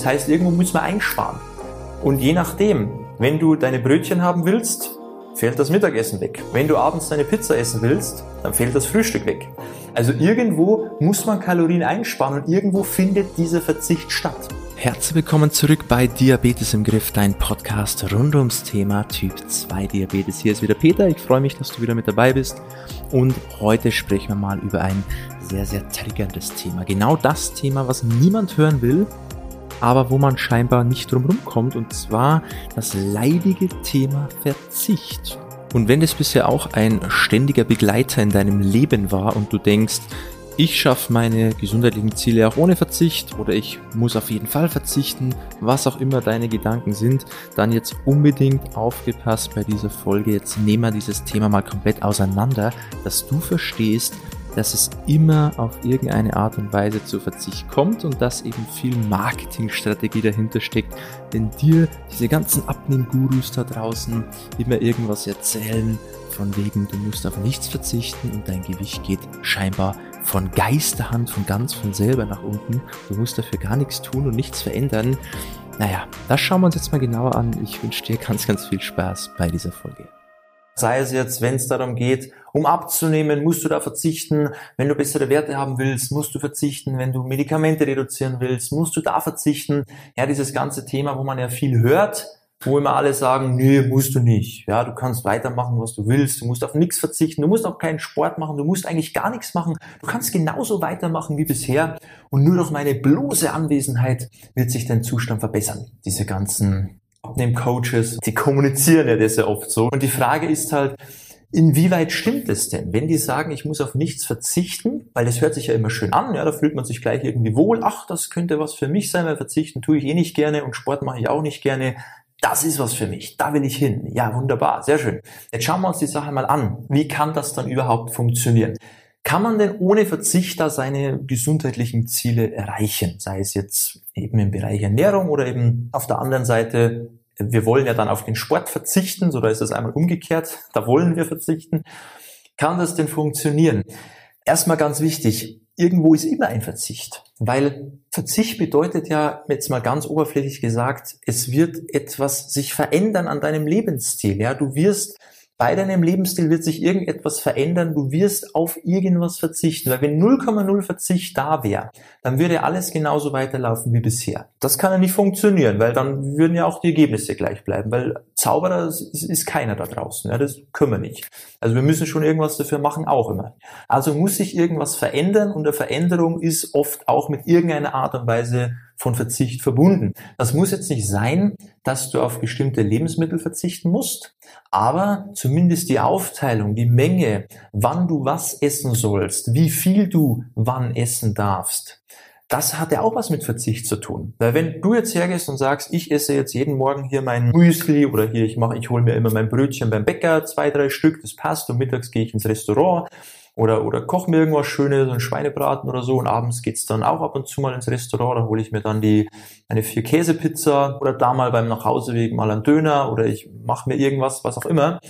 Das heißt, irgendwo muss man einsparen. Und je nachdem, wenn du deine Brötchen haben willst, fällt das Mittagessen weg. Wenn du abends deine Pizza essen willst, dann fällt das Frühstück weg. Also irgendwo muss man Kalorien einsparen und irgendwo findet dieser Verzicht statt. Herzlich willkommen zurück bei Diabetes im Griff, dein Podcast rund ums Thema Typ 2 Diabetes. Hier ist wieder Peter, ich freue mich, dass du wieder mit dabei bist und heute sprechen wir mal über ein sehr, sehr triggerndes Thema. Genau das Thema, was niemand hören will, aber wo man scheinbar nicht drumherum kommt, und zwar das leidige Thema Verzicht. Und wenn das bisher auch ein ständiger Begleiter in deinem Leben war und du denkst, ich schaffe meine gesundheitlichen Ziele auch ohne Verzicht oder ich muss auf jeden Fall verzichten, was auch immer deine Gedanken sind, dann jetzt unbedingt aufgepasst bei dieser Folge. Jetzt nehmen wir dieses Thema mal komplett auseinander, dass du verstehst, dass es immer auf irgendeine Art und Weise zu Verzicht kommt und dass eben viel Marketingstrategie dahinter steckt, wenn dir diese ganzen Abnehmgurus da draußen immer irgendwas erzählen, von wegen du musst auf nichts verzichten und dein Gewicht geht scheinbar von Geisterhand, von ganz von selber nach unten. Du musst dafür gar nichts tun und nichts verändern. Naja, das schauen wir uns jetzt mal genauer an. Ich wünsche dir ganz, ganz viel Spaß bei dieser Folge. Sei es jetzt, wenn es darum geht, um abzunehmen, musst du da verzichten. Wenn du bessere Werte haben willst, musst du verzichten. Wenn du Medikamente reduzieren willst, musst du da verzichten. Ja, dieses ganze Thema, wo man ja viel hört, wo immer alle sagen, nee, musst du nicht. Ja, du kannst weitermachen, was du willst. Du musst auf nichts verzichten. Du musst auch keinen Sport machen. Du musst eigentlich gar nichts machen. Du kannst genauso weitermachen wie bisher. Und nur durch meine bloße Anwesenheit wird sich dein Zustand verbessern. Diese ganzen Abnehm-Coaches, die kommunizieren ja das ja oft so. Und die Frage ist halt, Inwieweit stimmt es denn, wenn die sagen, ich muss auf nichts verzichten, weil das hört sich ja immer schön an, ja, da fühlt man sich gleich irgendwie wohl, ach, das könnte was für mich sein, weil verzichten tue ich eh nicht gerne und Sport mache ich auch nicht gerne. Das ist was für mich, da will ich hin. Ja, wunderbar, sehr schön. Jetzt schauen wir uns die Sache mal an. Wie kann das dann überhaupt funktionieren? Kann man denn ohne Verzicht da seine gesundheitlichen Ziele erreichen? Sei es jetzt eben im Bereich Ernährung oder eben auf der anderen Seite, wir wollen ja dann auf den Sport verzichten, so da ist es einmal umgekehrt, da wollen wir verzichten. Kann das denn funktionieren? Erstmal ganz wichtig, irgendwo ist immer ein Verzicht, weil Verzicht bedeutet ja, jetzt mal ganz oberflächlich gesagt, es wird etwas sich verändern an deinem Lebensstil. Ja, du wirst bei deinem Lebensstil wird sich irgendetwas verändern, du wirst auf irgendwas verzichten, weil wenn 0,0 Verzicht da wäre, dann würde alles genauso weiterlaufen wie bisher. Das kann ja nicht funktionieren, weil dann würden ja auch die Ergebnisse gleich bleiben, weil Zauberer ist, ist keiner da draußen, ja, das können wir nicht. Also wir müssen schon irgendwas dafür machen, auch immer. Also muss sich irgendwas verändern und eine Veränderung ist oft auch mit irgendeiner Art und Weise von Verzicht verbunden. Das muss jetzt nicht sein, dass du auf bestimmte Lebensmittel verzichten musst, aber zumindest die Aufteilung, die Menge, wann du was essen sollst, wie viel du wann essen darfst, das hat ja auch was mit Verzicht zu tun. Weil wenn du jetzt hergehst und sagst, ich esse jetzt jeden Morgen hier mein Müsli oder hier ich mache, ich hole mir immer mein Brötchen beim Bäcker, zwei, drei Stück, das passt und mittags gehe ich ins Restaurant oder, oder koche mir irgendwas Schönes, ein Schweinebraten oder so und abends geht's dann auch ab und zu mal ins Restaurant, da hole ich mir dann die eine vier Käsepizza oder da mal beim Nachhauseweg mal einen Döner oder ich mache mir irgendwas, was auch immer,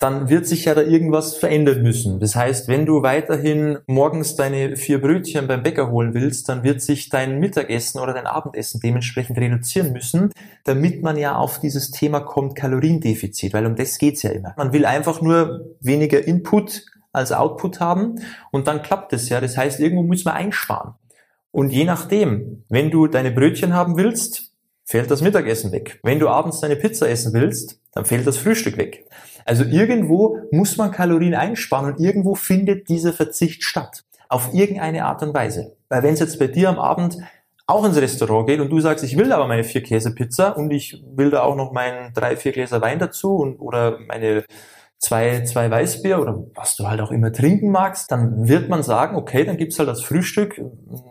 dann wird sich ja da irgendwas verändern müssen. Das heißt, wenn du weiterhin morgens deine vier Brötchen beim Bäcker holen willst, dann wird sich dein Mittagessen oder dein Abendessen dementsprechend reduzieren müssen, damit man ja auf dieses Thema kommt, Kaloriendefizit, weil um das geht's ja immer. Man will einfach nur weniger Input als Output haben und dann klappt es ja. Das heißt, irgendwo muss man einsparen. Und je nachdem, wenn du deine Brötchen haben willst, fällt das Mittagessen weg. Wenn du abends deine Pizza essen willst, dann fällt das Frühstück weg. Also irgendwo muss man Kalorien einsparen und irgendwo findet dieser Verzicht statt. Auf irgendeine Art und Weise. Weil wenn es jetzt bei dir am Abend auch ins Restaurant geht und du sagst, ich will aber meine vier Käsepizza und ich will da auch noch meinen drei, vier Gläser Wein dazu und, oder meine zwei, zwei Weißbier oder was du halt auch immer trinken magst, dann wird man sagen, okay, dann gibt's halt das Frühstück,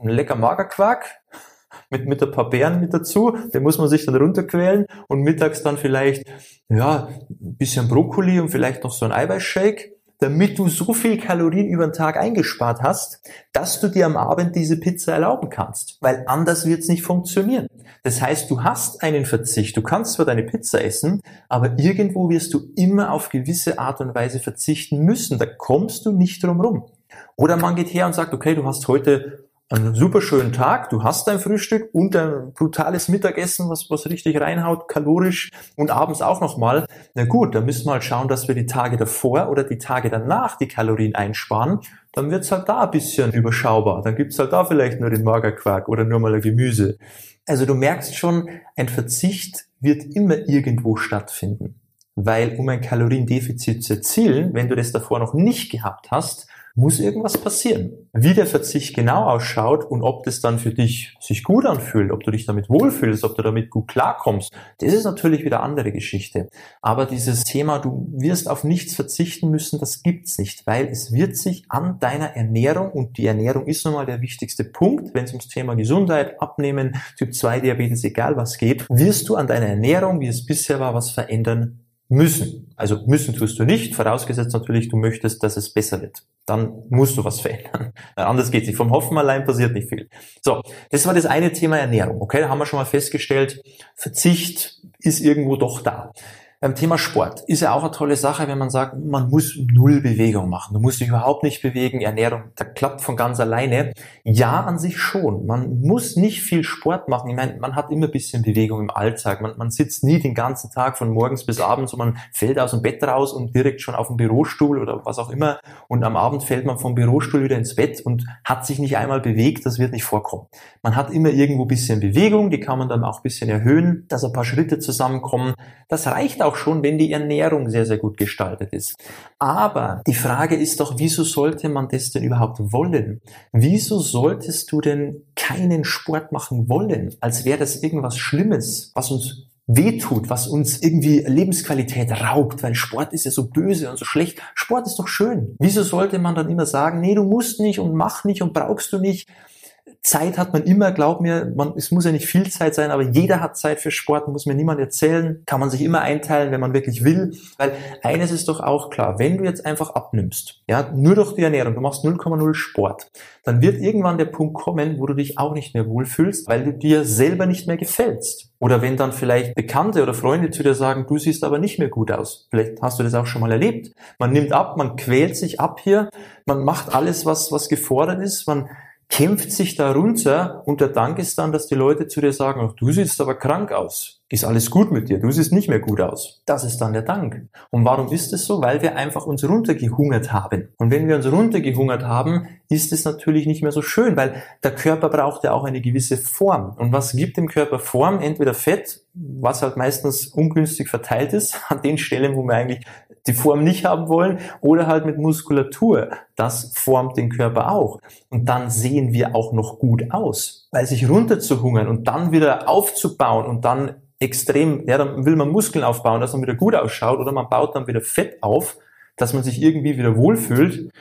lecker Magerquark mit, mit ein paar Beeren mit dazu, den muss man sich dann runterquälen und mittags dann vielleicht, ja, ein bisschen Brokkoli und vielleicht noch so ein Eiweißshake damit du so viel Kalorien über den Tag eingespart hast, dass du dir am Abend diese Pizza erlauben kannst. Weil anders wird es nicht funktionieren. Das heißt, du hast einen Verzicht. Du kannst zwar deine Pizza essen, aber irgendwo wirst du immer auf gewisse Art und Weise verzichten müssen. Da kommst du nicht drum rum. Oder man geht her und sagt, okay, du hast heute einen super schönen Tag, du hast dein Frühstück und ein brutales Mittagessen, was, was richtig reinhaut, kalorisch und abends auch nochmal. Na gut, dann müssen wir halt schauen, dass wir die Tage davor oder die Tage danach die Kalorien einsparen. Dann wird's halt da ein bisschen überschaubar. Dann gibt's halt da vielleicht nur den Magerquark oder nur mal ein Gemüse. Also du merkst schon, ein Verzicht wird immer irgendwo stattfinden. Weil um ein Kaloriendefizit zu erzielen, wenn du das davor noch nicht gehabt hast, muss irgendwas passieren. Wie der Verzicht genau ausschaut und ob das dann für dich sich gut anfühlt, ob du dich damit wohlfühlst, ob du damit gut klarkommst, das ist natürlich wieder andere Geschichte. Aber dieses Thema, du wirst auf nichts verzichten müssen, das gibt's nicht, weil es wird sich an deiner Ernährung und die Ernährung ist nun mal der wichtigste Punkt, wenn es ums Thema Gesundheit, Abnehmen, Typ 2 Diabetes, egal was geht, wirst du an deiner Ernährung, wie es bisher war, was verändern müssen. Also müssen tust du nicht, vorausgesetzt natürlich, du möchtest, dass es besser wird. Dann musst du was verändern. Anders geht's nicht. Vom Hoffen allein passiert nicht viel. So, das war das eine Thema Ernährung. Okay, da haben wir schon mal festgestellt, Verzicht ist irgendwo doch da. Beim Thema Sport ist ja auch eine tolle Sache, wenn man sagt, man muss null Bewegung machen. Du musst dich überhaupt nicht bewegen. Ernährung, da klappt von ganz alleine. Ja, an sich schon. Man muss nicht viel Sport machen. Ich meine, man hat immer ein bisschen Bewegung im Alltag. Man, man sitzt nie den ganzen Tag von morgens bis abends und man fällt aus dem Bett raus und direkt schon auf dem Bürostuhl oder was auch immer. Und am Abend fällt man vom Bürostuhl wieder ins Bett und hat sich nicht einmal bewegt. Das wird nicht vorkommen. Man hat immer irgendwo ein bisschen Bewegung. Die kann man dann auch ein bisschen erhöhen, dass ein paar Schritte zusammenkommen. Das reicht auch auch schon, wenn die Ernährung sehr, sehr gut gestaltet ist. Aber die Frage ist doch, wieso sollte man das denn überhaupt wollen? Wieso solltest du denn keinen Sport machen wollen, als wäre das irgendwas Schlimmes, was uns wehtut, was uns irgendwie Lebensqualität raubt, weil Sport ist ja so böse und so schlecht. Sport ist doch schön. Wieso sollte man dann immer sagen, nee, du musst nicht und mach nicht und brauchst du nicht? Zeit hat man immer, glaub mir, man, es muss ja nicht viel Zeit sein, aber jeder hat Zeit für Sport, muss mir niemand erzählen, kann man sich immer einteilen, wenn man wirklich will, weil eines ist doch auch klar, wenn du jetzt einfach abnimmst, ja, nur durch die Ernährung, du machst 0,0 Sport, dann wird irgendwann der Punkt kommen, wo du dich auch nicht mehr wohlfühlst, weil du dir selber nicht mehr gefällst. Oder wenn dann vielleicht Bekannte oder Freunde zu dir sagen, du siehst aber nicht mehr gut aus. Vielleicht hast du das auch schon mal erlebt. Man nimmt ab, man quält sich ab hier, man macht alles, was, was gefordert ist, man kämpft sich da runter und der Dank ist dann, dass die Leute zu dir sagen, ach, du siehst aber krank aus. Ist alles gut mit dir? Du siehst nicht mehr gut aus. Das ist dann der Dank. Und warum ist es so? Weil wir einfach uns runtergehungert haben. Und wenn wir uns runtergehungert haben, ist es natürlich nicht mehr so schön, weil der Körper braucht ja auch eine gewisse Form. Und was gibt dem Körper Form? Entweder Fett, was halt meistens ungünstig verteilt ist, an den Stellen, wo wir eigentlich die Form nicht haben wollen, oder halt mit Muskulatur. Das formt den Körper auch. Und dann sehen wir auch noch gut aus. Weil sich runterzuhungern und dann wieder aufzubauen und dann extrem, ja, dann will man Muskeln aufbauen, dass man wieder gut ausschaut, oder man baut dann wieder Fett auf, dass man sich irgendwie wieder wohlfühlt,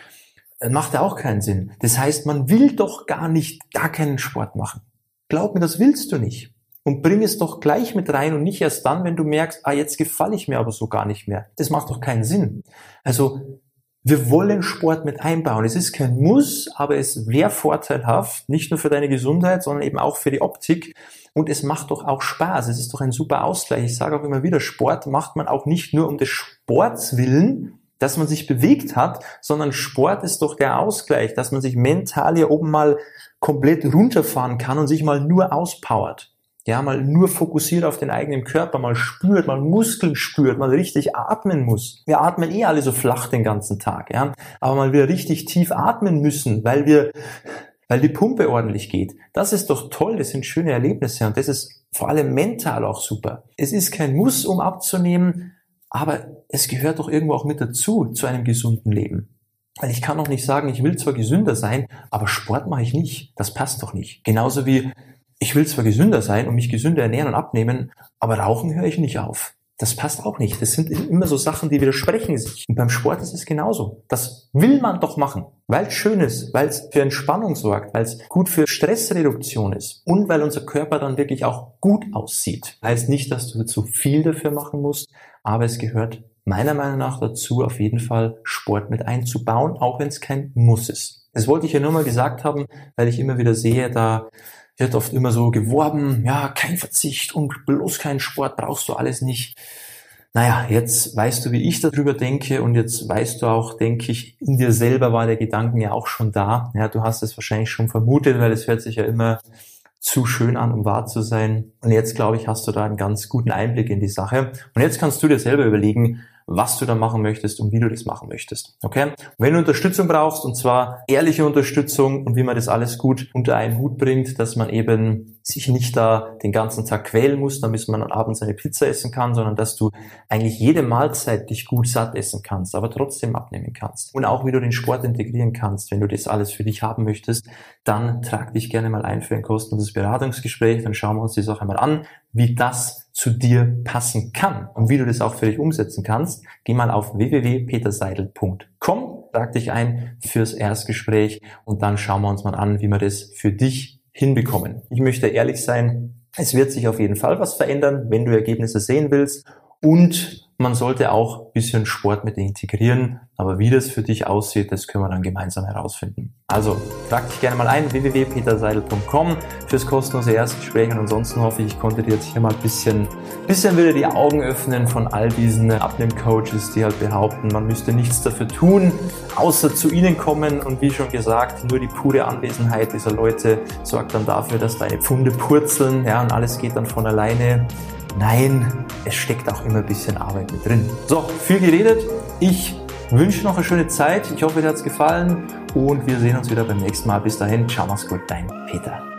macht ja auch keinen Sinn. Das heißt, man will doch gar nicht, gar keinen Sport machen. Glaub mir, das willst du nicht und bring es doch gleich mit rein und nicht erst dann, wenn du merkst, ah, jetzt gefalle ich mir aber so gar nicht mehr. Das macht doch keinen Sinn. Also wir wollen Sport mit einbauen. Es ist kein Muss, aber es wäre vorteilhaft, nicht nur für deine Gesundheit, sondern eben auch für die Optik. Und es macht doch auch Spaß. Es ist doch ein super Ausgleich. Ich sage auch immer wieder, Sport macht man auch nicht nur um des Sports willen, dass man sich bewegt hat, sondern Sport ist doch der Ausgleich, dass man sich mental hier oben mal komplett runterfahren kann und sich mal nur auspowert ja, mal nur fokussiert auf den eigenen Körper, mal spürt, mal Muskeln spürt, mal richtig atmen muss. Wir atmen eh alle so flach den ganzen Tag, ja, aber mal wieder richtig tief atmen müssen, weil wir, weil die Pumpe ordentlich geht. Das ist doch toll, das sind schöne Erlebnisse und das ist vor allem mental auch super. Es ist kein Muss, um abzunehmen, aber es gehört doch irgendwo auch mit dazu, zu einem gesunden Leben. Weil ich kann doch nicht sagen, ich will zwar gesünder sein, aber Sport mache ich nicht. Das passt doch nicht. Genauso wie ich will zwar gesünder sein und mich gesünder ernähren und abnehmen, aber rauchen höre ich nicht auf. Das passt auch nicht. Das sind immer so Sachen, die widersprechen sich. Und beim Sport ist es genauso. Das will man doch machen, weil es schön ist, weil es für Entspannung sorgt, weil es gut für Stressreduktion ist und weil unser Körper dann wirklich auch gut aussieht. Heißt nicht, dass du zu viel dafür machen musst, aber es gehört meiner Meinung nach dazu, auf jeden Fall Sport mit einzubauen, auch wenn es kein Muss ist. Das wollte ich ja nur mal gesagt haben, weil ich immer wieder sehe, da wird oft immer so geworben, ja, kein Verzicht und bloß keinen Sport brauchst du alles nicht. naja, jetzt weißt du, wie ich darüber denke und jetzt weißt du auch, denke ich, in dir selber war der Gedanken ja auch schon da. Ja, du hast es wahrscheinlich schon vermutet, weil es hört sich ja immer zu schön an, um wahr zu sein. Und jetzt, glaube ich, hast du da einen ganz guten Einblick in die Sache. Und jetzt kannst du dir selber überlegen, was du da machen möchtest und wie du das machen möchtest. Okay? wenn du Unterstützung brauchst, und zwar ehrliche Unterstützung und wie man das alles gut unter einen Hut bringt, dass man eben sich nicht da den ganzen Tag quälen muss, damit man abends eine Pizza essen kann, sondern dass du eigentlich jede Mahlzeit dich gut satt essen kannst, aber trotzdem abnehmen kannst. Und auch wie du den Sport integrieren kannst, wenn du das alles für dich haben möchtest, dann trag dich gerne mal ein für ein kostenloses Beratungsgespräch, dann schauen wir uns die Sache mal an, wie das zu dir passen kann und wie du das auch für dich umsetzen kannst, geh mal auf www.peterseidel.com, trag dich ein fürs Erstgespräch und dann schauen wir uns mal an, wie wir das für dich hinbekommen. Ich möchte ehrlich sein, es wird sich auf jeden Fall was verändern, wenn du Ergebnisse sehen willst und man sollte auch ein bisschen Sport mit integrieren, aber wie das für dich aussieht, das können wir dann gemeinsam herausfinden. Also trag dich gerne mal ein, www.peterseidel.com fürs kostenlose Erstgespräch und ansonsten hoffe ich, ich konnte dir jetzt hier mal ein bisschen, bisschen wieder die Augen öffnen von all diesen Abnehm-Coaches, die halt behaupten, man müsste nichts dafür tun, außer zu ihnen kommen und wie schon gesagt, nur die pure Anwesenheit dieser Leute sorgt dann dafür, dass deine Pfunde purzeln, ja, und alles geht dann von alleine. Nein, es steckt auch immer ein bisschen Arbeit mit drin. So, viel geredet. Ich wünsche noch eine schöne Zeit. Ich hoffe, dir hat es gefallen und wir sehen uns wieder beim nächsten Mal. Bis dahin, ciao, mach's gut, dein Peter.